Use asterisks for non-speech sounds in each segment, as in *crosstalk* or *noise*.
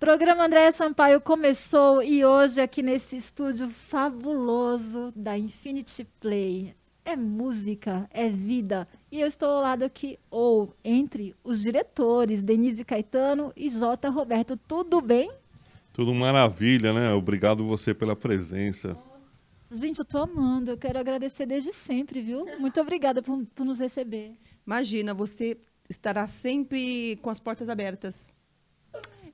Programa André Sampaio começou e hoje aqui nesse estúdio fabuloso da Infinity Play. É música, é vida. E eu estou ao lado aqui, ou entre os diretores, Denise Caetano e J. Roberto. Tudo bem? Tudo maravilha, né? Obrigado você pela presença. Gente, eu tô amando. Eu quero agradecer desde sempre, viu? Muito obrigada por, por nos receber. Imagina, você estará sempre com as portas abertas.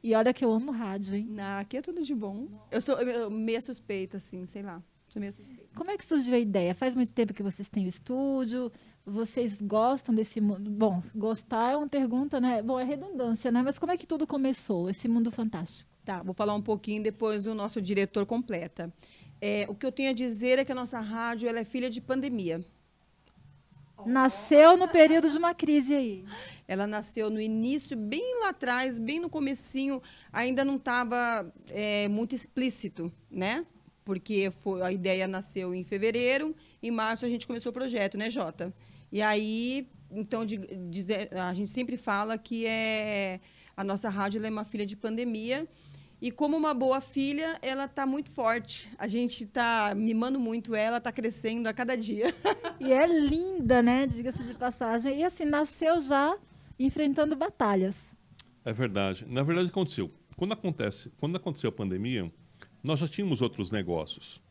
E olha que eu amo rádio, hein? Na, aqui é tudo de bom. Eu sou eu, meia suspeita, assim, sei lá. Sou meia suspeita. Como é que surgiu a ideia? Faz muito tempo que vocês têm o estúdio, vocês gostam desse mundo? Bom, gostar é uma pergunta, né? Bom, é redundância, né? Mas como é que tudo começou, esse mundo fantástico? Tá, vou falar um pouquinho depois do nosso diretor completa. É, o que eu tenho a dizer é que a nossa rádio ela é filha de pandemia. Nasceu no período de uma crise aí. Ela nasceu no início, bem lá atrás, bem no comecinho, ainda não estava é, muito explícito, né? Porque foi, a ideia nasceu em fevereiro, em março a gente começou o projeto, né, Jota? E aí, então, de, de, a gente sempre fala que é a nossa rádio é uma filha de pandemia, e como uma boa filha, ela está muito forte. A gente está mimando muito ela, está crescendo a cada dia. *laughs* E é linda, né? Diga-se de passagem. E assim, nasceu já enfrentando batalhas. É verdade. Na verdade, aconteceu. Quando acontece, quando aconteceu a pandemia, nós já tínhamos outros negócios.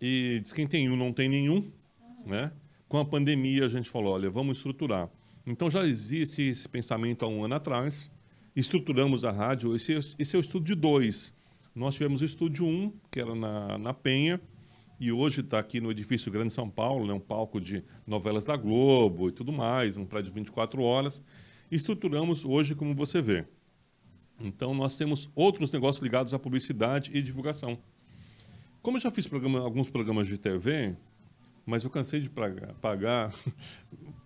E diz quem tem um não tem nenhum, né? Com a pandemia a gente falou, olha, vamos estruturar. Então já existe esse pensamento há um ano atrás estruturamos a rádio. Esse, esse é o estúdio 2. Nós tivemos o estúdio 1, um, que era na, na Penha, e hoje está aqui no edifício Grande São Paulo, né, um palco de novelas da Globo e tudo mais, um prédio de 24 horas. Estruturamos hoje como você vê. Então, nós temos outros negócios ligados à publicidade e divulgação. Como eu já fiz programa, alguns programas de TV, mas eu cansei de pagar, pagar *laughs*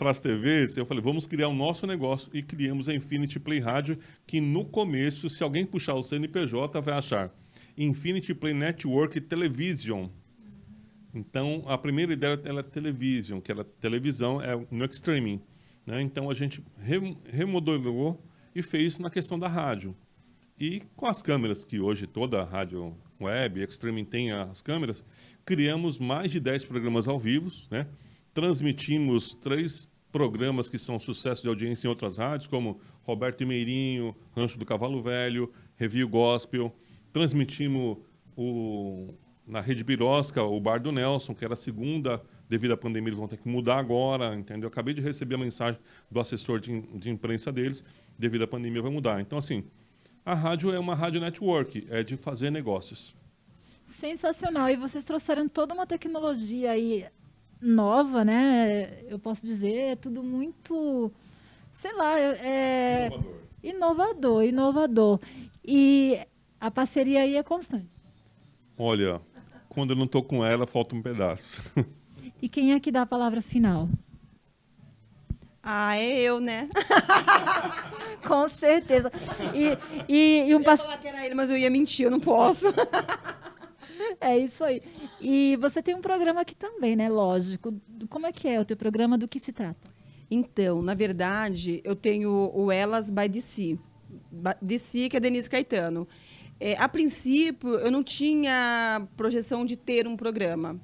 para as TVs, eu falei, vamos criar o um nosso negócio. E criamos a Infinity Play Rádio, que no começo, se alguém puxar o CNPJ, vai achar Infinity Play Network Television. Então, a primeira ideia era television, que era televisão, é no streaming. Né? Então, a gente remodelou e fez na questão da rádio. E com as câmeras, que hoje toda a rádio web, streaming tem as câmeras, criamos mais de 10 programas ao vivo, né? Transmitimos três programas que são sucesso de audiência em outras rádios, como Roberto Meirinho, Rancho do Cavalo Velho, Review Gospel. Transmitimos o, na Rede Birosca o Bar do Nelson, que era a segunda, devido à pandemia, eles vão ter que mudar agora, entendeu? Eu acabei de receber a mensagem do assessor de, de imprensa deles, devido à pandemia vai mudar. Então, assim, a rádio é uma rádio network, é de fazer negócios. Sensacional. E vocês trouxeram toda uma tecnologia aí nova, né? Eu posso dizer, é tudo muito, sei lá, é inovador, inovador. inovador. E a parceria aí é constante. Olha, quando eu não estou com ela, falta um pedaço. E quem é que dá a palavra final? Ah, é eu, né? *laughs* com certeza. E, e, e um. Eu ia falar que era ele, mas eu ia mentir, eu não posso. *laughs* *laughs* É isso aí. E você tem um programa aqui também, né? Lógico. Como é que é o teu programa? Do que se trata? Então, na verdade, eu tenho o Elas by DC. DC, que é Denise Caetano. É, a princípio, eu não tinha projeção de ter um programa.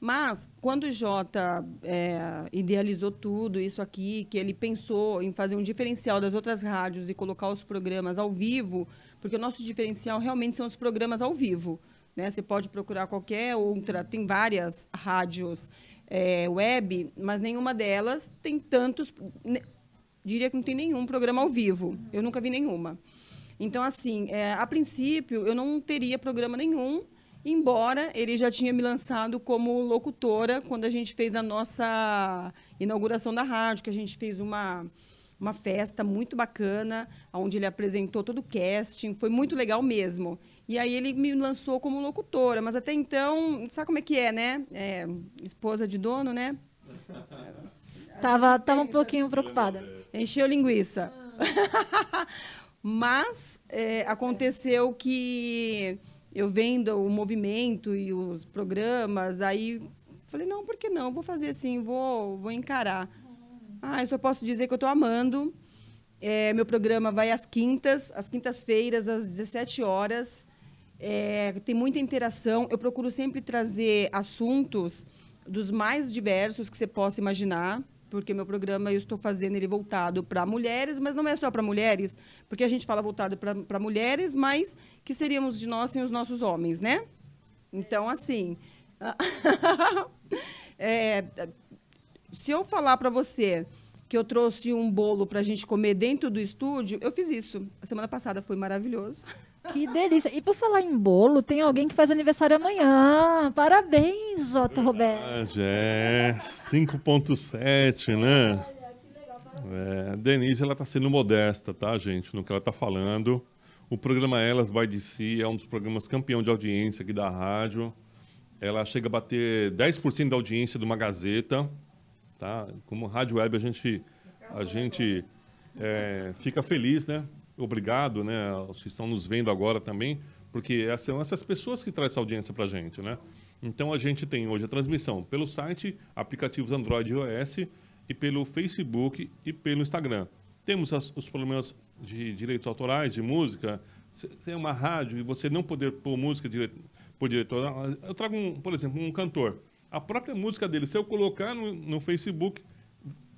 Mas, quando o Jota é, idealizou tudo isso aqui, que ele pensou em fazer um diferencial das outras rádios e colocar os programas ao vivo, porque o nosso diferencial realmente são os programas ao vivo. Né? Você pode procurar qualquer outra, tem várias rádios é, web, mas nenhuma delas tem tantos. Ne, diria que não tem nenhum programa ao vivo. Eu nunca vi nenhuma. Então, assim, é, a princípio, eu não teria programa nenhum, embora ele já tinha me lançado como locutora quando a gente fez a nossa inauguração da rádio, que a gente fez uma, uma festa muito bacana, onde ele apresentou todo o casting, foi muito legal mesmo. E aí ele me lançou como locutora, mas até então, sabe como é que é, né? É, esposa de dono, né? *laughs* Tava, tava um pouquinho preocupada. Encheu linguiça. *laughs* mas é, aconteceu que eu vendo o movimento e os programas, aí falei, não, por que não? Vou fazer assim, vou, vou encarar. Ah, eu só posso dizer que eu estou amando É, meu programa vai às quintas, às quintas-feiras, às 17 horas. É, tem muita interação. Eu procuro sempre trazer assuntos dos mais diversos que você possa imaginar, porque meu programa eu estou fazendo ele voltado para mulheres, mas não é só para mulheres, porque a gente fala voltado para mulheres, mas que seríamos de nós sem os nossos homens, né? Então, assim, *laughs* é, se eu falar para você que eu trouxe um bolo para a gente comer dentro do estúdio, eu fiz isso. A semana passada foi maravilhoso. *laughs* Que delícia. E por falar em bolo, tem alguém que faz aniversário amanhã. Parabéns, J. Roberto. É, 5.7, né? É, a Denise, ela está sendo modesta, tá, gente, no que ela está falando. O programa Elas by DC é um dos programas campeão de audiência aqui da rádio. Ela chega a bater 10% da audiência de uma Gazeta, tá? Como rádio web, a gente, a gente é, fica feliz, né? Obrigado, né, aos que estão nos vendo agora também, porque são essas pessoas que trazem essa audiência para a gente, né? Então a gente tem hoje a transmissão pelo site, aplicativos Android e iOS e pelo Facebook e pelo Instagram. Temos as, os problemas de direitos autorais, de música. Tem uma rádio e você não poder pôr música dire, por diretor. Eu trago, um, por exemplo, um cantor. A própria música dele, se eu colocar no, no Facebook,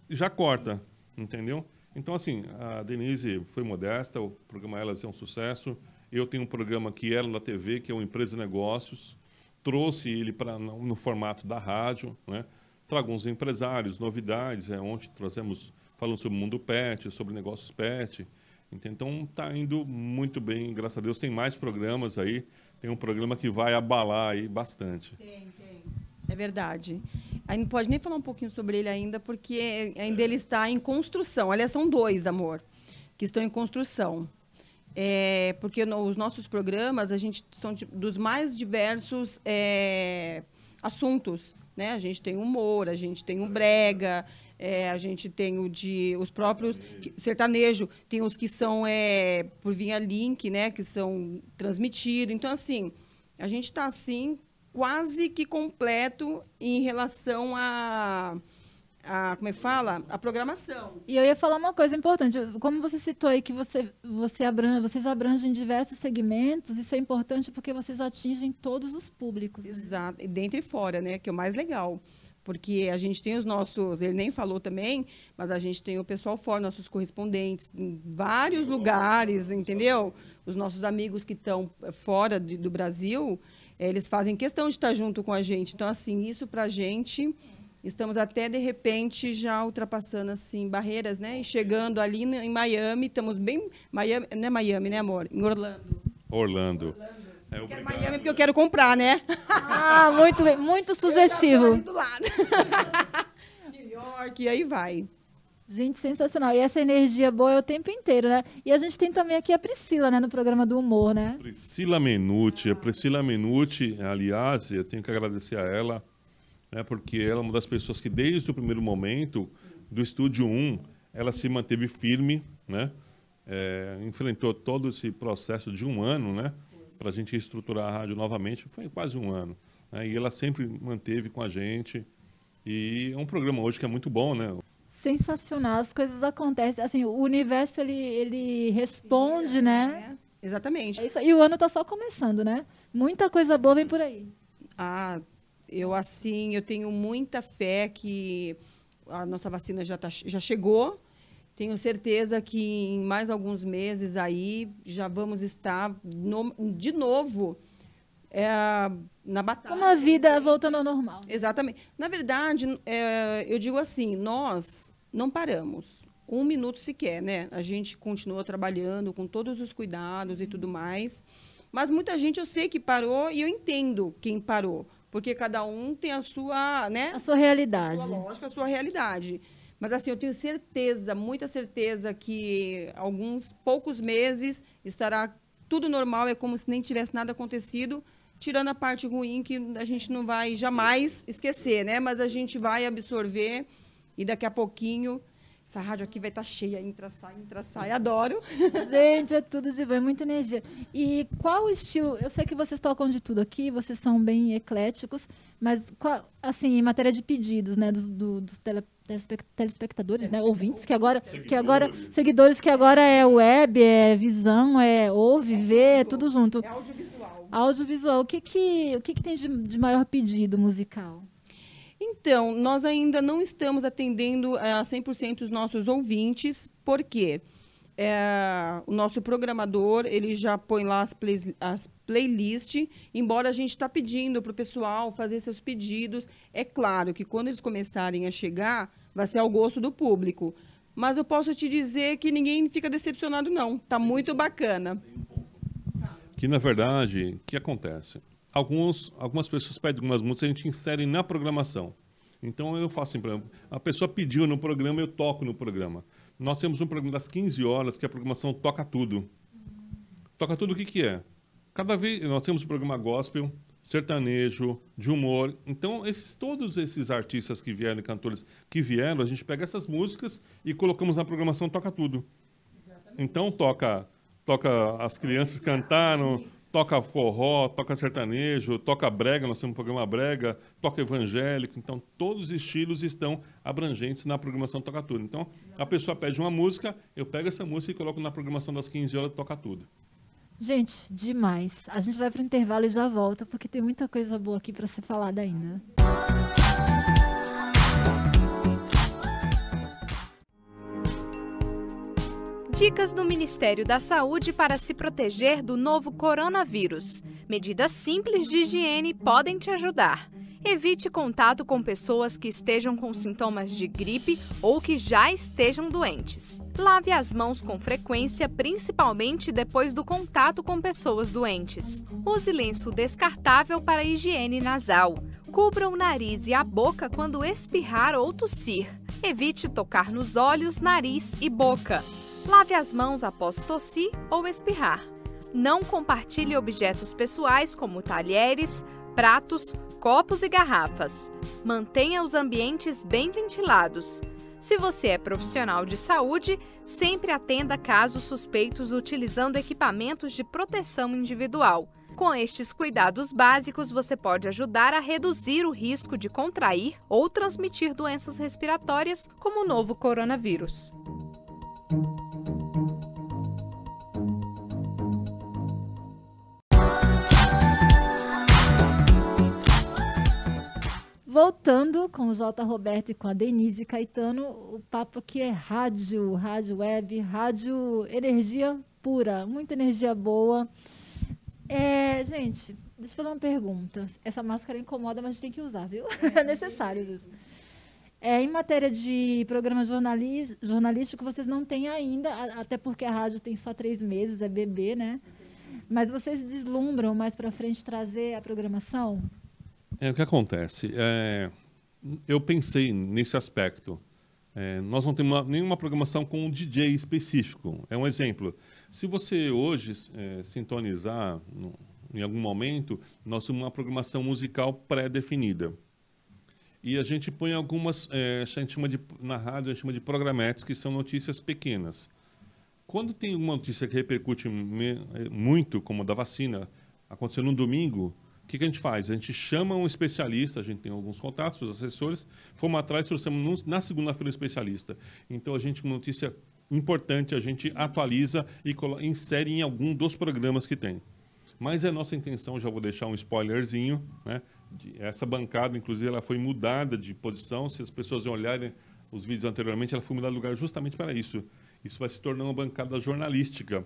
já corta, entendeu? Então, assim, a Denise foi modesta, o programa Elas é um sucesso. Eu tenho um programa que era na TV, que é o Empresa de Negócios. Trouxe ele para no, no, formato da rádio, né? Trago uns empresários, novidades. É, ontem trazemos falando sobre o mundo pet, sobre negócios pet. Então, está indo muito bem, graças a Deus. Tem mais programas aí. Tem um programa que vai abalar aí bastante. Tem, tem. É verdade. A gente não pode nem falar um pouquinho sobre ele ainda, porque ainda ele está em construção. Aliás, são dois, amor, que estão em construção. É, porque no, os nossos programas, a gente são dos mais diversos é, assuntos. Né? A gente tem humor, a gente tem o brega, é, a gente tem o de os próprios sertanejo, tem os que são é, por via link, né, que são transmitidos. Então, assim, a gente está assim quase que completo em relação a, a como é que fala? A programação. E eu ia falar uma coisa importante. Como você citou aí que você, você abrange, vocês abrangem diversos segmentos, isso é importante porque vocês atingem todos os públicos. Né? Exato, dentro e fora, né? Que é o mais legal. Porque a gente tem os nossos, ele nem falou também, mas a gente tem o pessoal fora, nossos correspondentes, em vários lugares, entendeu? Os nossos amigos que estão fora de, do Brasil, eles fazem questão de estar junto com a gente. Então, assim, isso para a gente, estamos até, de repente, já ultrapassando, assim, barreiras, né? E chegando ali em Miami, estamos bem... Miami, não é Miami, né, amor? Em Orlando. Orlando. Orlando. É, eu quero Miami porque eu quero comprar, né? Ah, muito bem, muito *laughs* sugestivo. do lado. *laughs* New York, e aí vai. Gente, sensacional. E essa energia boa é o tempo inteiro, né? E a gente tem também aqui a Priscila, né, no programa do humor, né? Priscila Menuti. A Priscila Menuti, aliás, eu tenho que agradecer a ela, né, porque ela é uma das pessoas que, desde o primeiro momento do Estúdio 1, ela se manteve firme, né? É, enfrentou todo esse processo de um ano, né? Para a gente estruturar a rádio novamente, foi quase um ano. Né? E ela sempre manteve com a gente. E é um programa hoje que é muito bom, né? Sensacional, as coisas acontecem, assim, o universo ele, ele responde, Sim, né? É, exatamente. É isso, e o ano está só começando, né? Muita coisa boa vem por aí. Ah, eu assim, eu tenho muita fé que a nossa vacina já, tá, já chegou. Tenho certeza que em mais alguns meses aí já vamos estar no, de novo é, na batalha. Como a vida voltando ao normal. Exatamente. Na verdade, é, eu digo assim, nós não paramos um minuto sequer, né? A gente continua trabalhando com todos os cuidados e tudo mais. Mas muita gente eu sei que parou e eu entendo quem parou, porque cada um tem a sua, né? A sua realidade. A sua lógica, a sua realidade. Mas assim, eu tenho certeza, muita certeza que alguns poucos meses estará tudo normal, é como se nem tivesse nada acontecido tirando a parte ruim que a gente não vai jamais esquecer, né? Mas a gente vai absorver e daqui a pouquinho Essa rádio aqui vai estar tá cheia, entra, sai, entra, sai. Adoro. *laughs* Gente, é tudo de bom, é muita energia. E qual o estilo? Eu sei que vocês tocam de tudo aqui, vocês são bem ecléticos, mas qual, assim, em matéria de pedidos, né, dos, do, dos tele, telespectadores, né, ouvintes, que agora, seguidores. que agora, seguidores que agora é web, é visão, é ouve, vê, é tudo junto. É audiovisual. Audiovisual. O que que, o que, que tem de, de maior pedido musical? Então, nós ainda não estamos atendendo eh, a 100% os nossos ouvintes, porque é, o nosso programador ele já põe lá as, play, as playlists, embora a gente está pedindo para o pessoal fazer seus pedidos. É claro que quando eles começarem a chegar, vai ser ao gosto do público. Mas eu posso te dizer que ninguém fica decepcionado, não. Está muito bacana. Que, na verdade, o que acontece? alguns, algumas pessoas pedem algumas músicas, a gente insere na programação. Então eu faço assim, a pessoa pediu no programa, eu toco no programa. Nós temos um programa das 15 horas que a programação toca tudo. Toca tudo o que, que é. Cada vez nós temos um programa gospel, sertanejo, de humor. Então, esses, todos esses artistas que vieram, cantores que vieram, a gente pega essas músicas e colocamos na programação Toca Tudo. Exatamente. Então, toca, toca as crianças cantaram, toca forró, toca sertanejo, toca brega, nós temos um programa brega, toca evangélico, então todos os estilos estão abrangentes na programação Toca Tudo. Então, a pessoa pede uma música, eu pego essa música e coloco na programação das 15 horas Toca Tudo. Gente, demais. A gente vai para o intervalo e já volta, porque tem muita coisa boa aqui para ser falada ainda. Dicas do Ministério da Saúde para se proteger do novo coronavírus. Medidas simples de higiene podem te ajudar. Evite contato com pessoas que estejam com sintomas de gripe ou que já estejam doentes. Lave as mãos com frequência, principalmente depois do contato com pessoas doentes. Use lenço descartável para higiene nasal. Cubra o nariz e a boca quando espirrar ou tossir. Evite tocar nos olhos, nariz e boca. Lave as mãos após tossir ou espirrar. Não compartilhe objetos pessoais como talheres, pratos, copos e garrafas. Mantenha os ambientes bem ventilados. Se você é profissional de saúde, sempre atenda casos suspeitos utilizando equipamentos de proteção individual. Com estes cuidados básicos, você pode ajudar a reduzir o risco de contrair ou transmitir doenças respiratórias, como o novo coronavírus. Voltando com o J. Roberto e com a Denise Caetano, o papo aqui é rádio, rádio web, rádio energia pura, muita energia boa. É, gente, deixa eu fazer uma pergunta. Essa máscara incomoda, mas a gente tem que usar, viu? É, *laughs* necessário isso. É, em matéria de programa jornalístico, vocês não têm ainda, até porque a rádio tem só três meses, é bebê, né? Mas vocês deslumbram mais para frente trazer a programação? É, o que acontece? É, eu pensei nesse aspecto. É, nós não temos uma, nenhuma programação com um DJ específico. É um exemplo. Se você hoje é, sintonizar no, em algum momento, nós temos uma programação musical pré-definida. E a gente põe algumas, é, a gente chama de, na rádio, a gente chama de programetes, que são notícias pequenas. Quando tem uma notícia que repercute me, é, muito, como a da vacina, aconteceu no domingo, que, que a gente faz? A gente chama um especialista, a gente tem alguns contatos, os assessores, fomos atrás, trouxemos na segunda-feira um especialista. Então, a gente, notícia importante, a gente atualiza e insere em algum dos programas que tem. Mas é nossa intenção, já vou deixar um spoilerzinho, né? Essa bancada, inclusive, ela foi mudada de posição. Se as pessoas olharem os vídeos anteriormente, ela foi mudada de lugar justamente para isso. Isso vai se tornar uma bancada jornalística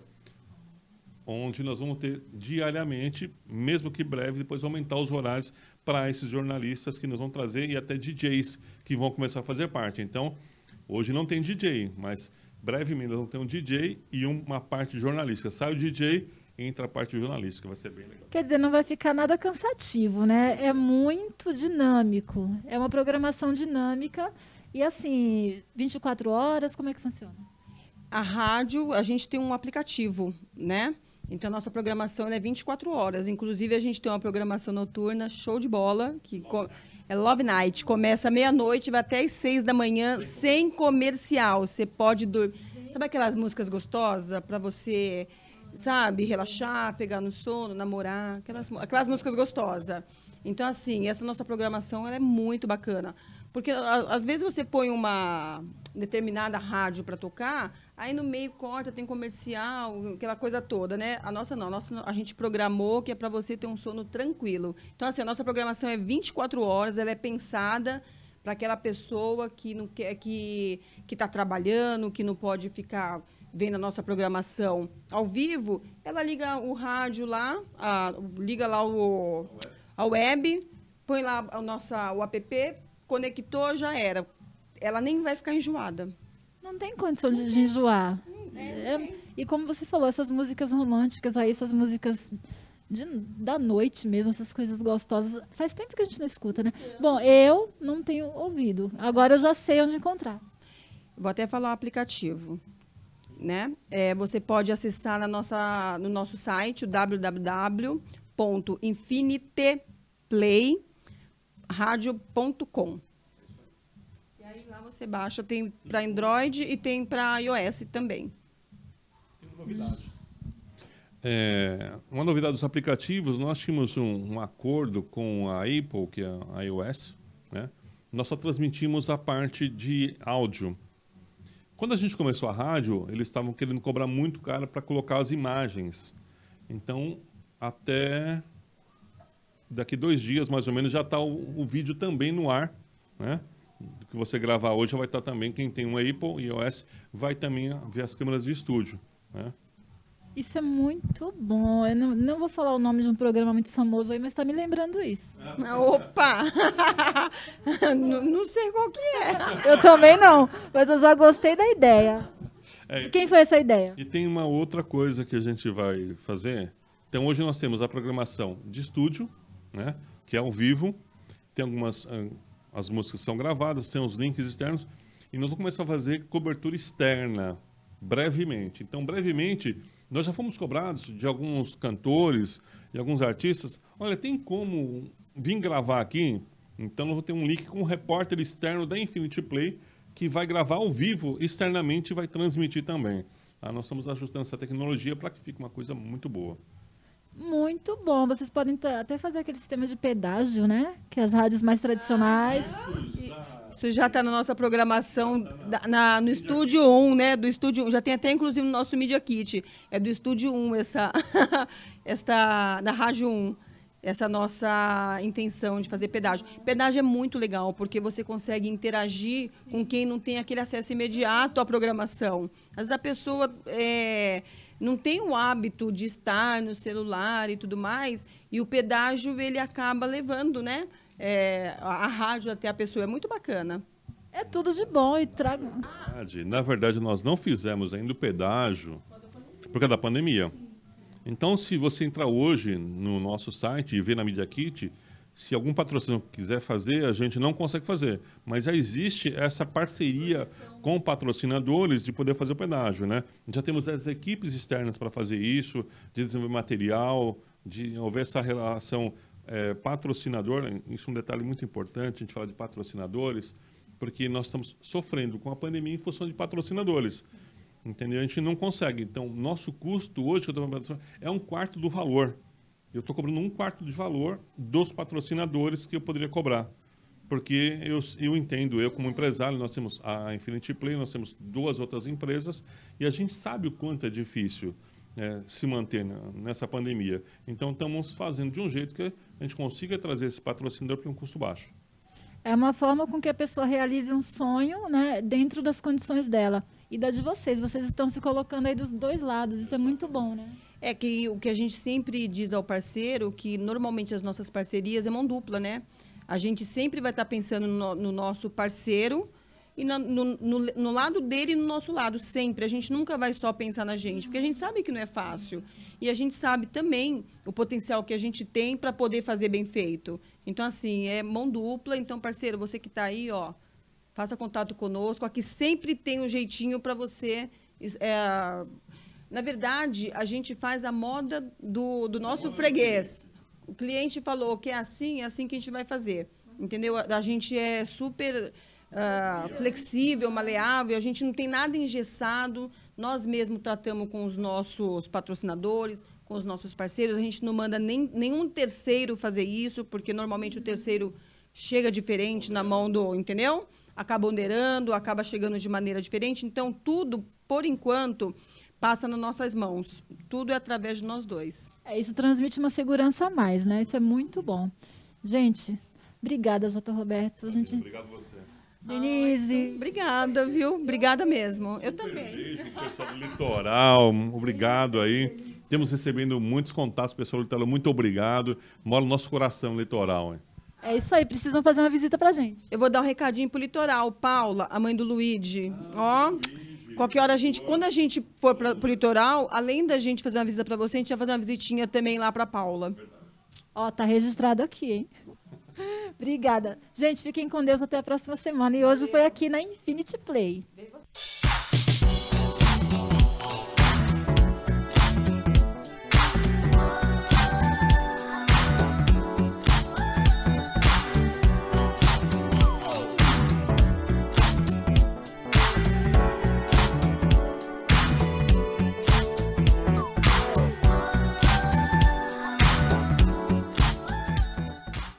onde nós vamos ter diariamente, mesmo que breve, depois aumentar os horários para esses jornalistas que nós vamos trazer e até DJs que vão começar a fazer parte. Então, hoje não tem DJ, mas brevemente nós vamos ter um DJ e uma parte jornalística. Sai o DJ, entra a parte jornalística, vai ser bem legal. Quer dizer, não vai ficar nada cansativo, né? É muito dinâmico. É uma programação dinâmica e assim, 24 horas, como é que funciona? A rádio, a gente tem um aplicativo, né? Então, nossa programação é 24 horas. Inclusive, a gente tem uma programação noturna show de bola, que É Love Night. Começa meia-noite, vai até as seis da manhã, sem comercial. Você pode dormir. Sabe aquelas músicas gostosas para você, sabe, relaxar, pegar no sono, namorar? Aquelas, aquelas músicas gostosas. Então, assim, essa nossa programação é muito bacana. Porque às vezes você põe uma determinada rádio para tocar, aí no meio corta, tem comercial, aquela coisa toda, né? A nossa não, a, nossa, a gente programou que é para você ter um sono tranquilo. Então, assim, a nossa programação é 24 horas, ela é pensada para aquela pessoa que não quer que que está trabalhando, que não pode ficar vendo a nossa programação ao vivo, ela liga o rádio lá, a, liga lá o, a web, põe lá a nossa, o app, conectou, já era. Ela nem vai ficar enjoada. Não tem condição de, de enjoar. É, e como você falou, essas músicas românticas aí, essas músicas de, da noite mesmo, essas coisas gostosas. Faz tempo que a gente não escuta, né? Bom, eu não tenho ouvido. Agora eu já sei onde encontrar. Vou até falar o aplicativo. Né? É, você pode acessar na nossa, no nosso site, www.infinityplay.radio.com. Aí lá você baixa, tem para Android e tem para iOS também. É, uma novidade dos aplicativos, nós tínhamos um, um, acordo com a Apple, que é a iOS, né? nós só transmitimos a parte de áudio. Quando a gente começou a rádio, eles estavam querendo cobrar muito caro para colocar as imagens. Então, até daqui dois dias, mais ou menos, já está o, o, vídeo também no ar, né? Que você gravar hoje vai estar também, quem tem um Apple e iOS, vai também ver as câmeras de estúdio, né? Isso é muito bom. Eu não, não vou falar o nome de um programa muito famoso aí, mas está me lembrando isso. Opa! *laughs* não, não, sei qual que é. Eu também não, mas eu já gostei da ideia. É, quem foi essa ideia? E tem uma outra coisa que a gente vai fazer. Então, hoje nós temos a programação de estúdio, né, que é ao vivo. Tem algumas... As músicas são gravadas, tem os links externos. E nós vamos começar a fazer cobertura externa, brevemente. Então, brevemente nós já fomos cobrados de alguns cantores e alguns artistas. Olha, tem como vir gravar aqui? Então, eu vou ter um link com um repórter externo da Infinity Play que vai gravar ao vivo externamente e vai transmitir também. Ah, nós estamos ajustando essa tecnologia para que fique uma coisa muito boa. Muito bom. Vocês podem até fazer aquele sistema de pedágio, né? Que as rádios mais tradicionais. Ah, isso já está na nossa programação na, no Estúdio 1, né? Do Estúdio já tem até inclusive no nosso Media Kit. É do Estúdio 1 essa *laughs* esta da Rádio 1 essa nossa intenção de fazer pedágio. Pedágio é muito legal, porque você consegue interagir com quem não tem aquele acesso imediato à programação. Às vezes a pessoa é, não tem o hábito de estar no celular e tudo mais, e o pedágio ele acaba levando, né? é, a rádio até a pessoa. É muito bacana. É tudo de bom e traga. Na verdade, nós não fizemos ainda o pedágio por causa da pandemia. Então, se você entrar hoje no nosso site e ver na Media Kit, se algum patrocinador quiser fazer, a gente não consegue fazer. Mas já existe essa parceria com patrocinadores de poder fazer o pedágio, né? Já temos as equipes externas para fazer isso, de desenvolver material, de haver essa relação é, patrocinador, isso é um detalhe muito importante, a gente fala de patrocinadores, porque nós estamos sofrendo com a pandemia em função de patrocinadores. Entendeu? A gente não consegue. Então, nosso custo hoje é um quarto do valor. Eu estou cobrando um quarto de valor dos patrocinadores que eu poderia cobrar. Porque eu, eu entendo, eu como empresário, nós temos a Infinity Play, nós temos duas outras empresas, e a gente sabe o quanto é difícil é, se manter nessa pandemia. Então, estamos fazendo de um jeito que a gente consiga trazer esse patrocinador para um custo baixo. É uma forma com que a pessoa realize um sonho né, dentro das condições dela. E da de vocês, vocês estão se colocando aí dos dois lados, isso é muito bom, né? É que o que a gente sempre diz ao parceiro, que normalmente as nossas parcerias é mão dupla, né? A gente sempre vai estar pensando no, no nosso parceiro, e no, no, no, lado dele e no nosso lado, sempre. A gente nunca vai só pensar na gente, porque a gente sabe que não é fácil. E a gente sabe também o potencial que a gente tem para poder fazer bem feito. Então, assim, é mão dupla. Então, parceiro, você que está aí, ó, faça contato conosco. Aqui sempre tem um jeitinho para você. É, na verdade, a gente faz a moda do, do nosso freguês. O cliente falou que é assim, é assim que a gente vai fazer. entendeu? A gente é super uh, flexível, maleável, a gente não tem nada engessado. Nós mesmos tratamos com os nossos patrocinadores, com os nossos parceiros. A gente não manda nem, nenhum terceiro fazer isso, porque normalmente o terceiro chega diferente na mão do, entendeu? Acaba onderando, acaba chegando de maneira diferente. Então, tudo, por enquanto, passa nas nossas mãos. Tudo é através de nós dois. É, isso transmite uma segurança a mais, né? Isso é muito bom. Gente, obrigada, Jota Roberto. A gente... Obrigado você. Denise. Obrigada, viu? Obrigada mesmo. Eu também. Beijo, pessoal do litoral. Obrigado aí. Temos recebendo muitos contatos, pessoal do litoral. Muito obrigado. Mora no nosso coração litoral. Hein? É isso aí, precisam fazer uma visita pra gente. Eu vou dar um recadinho pro litoral. Paula, a mãe do Luigi. Ó. Qualquer hora a gente, quando a gente for para o litoral, além da gente fazer uma visita para você, a gente vai fazer uma visitinha também lá para Paula. Ó, tá registrado aqui, hein? *laughs* Obrigada. Gente, fiquem com Deus até a próxima semana. E hoje foi aqui na Infinity Play.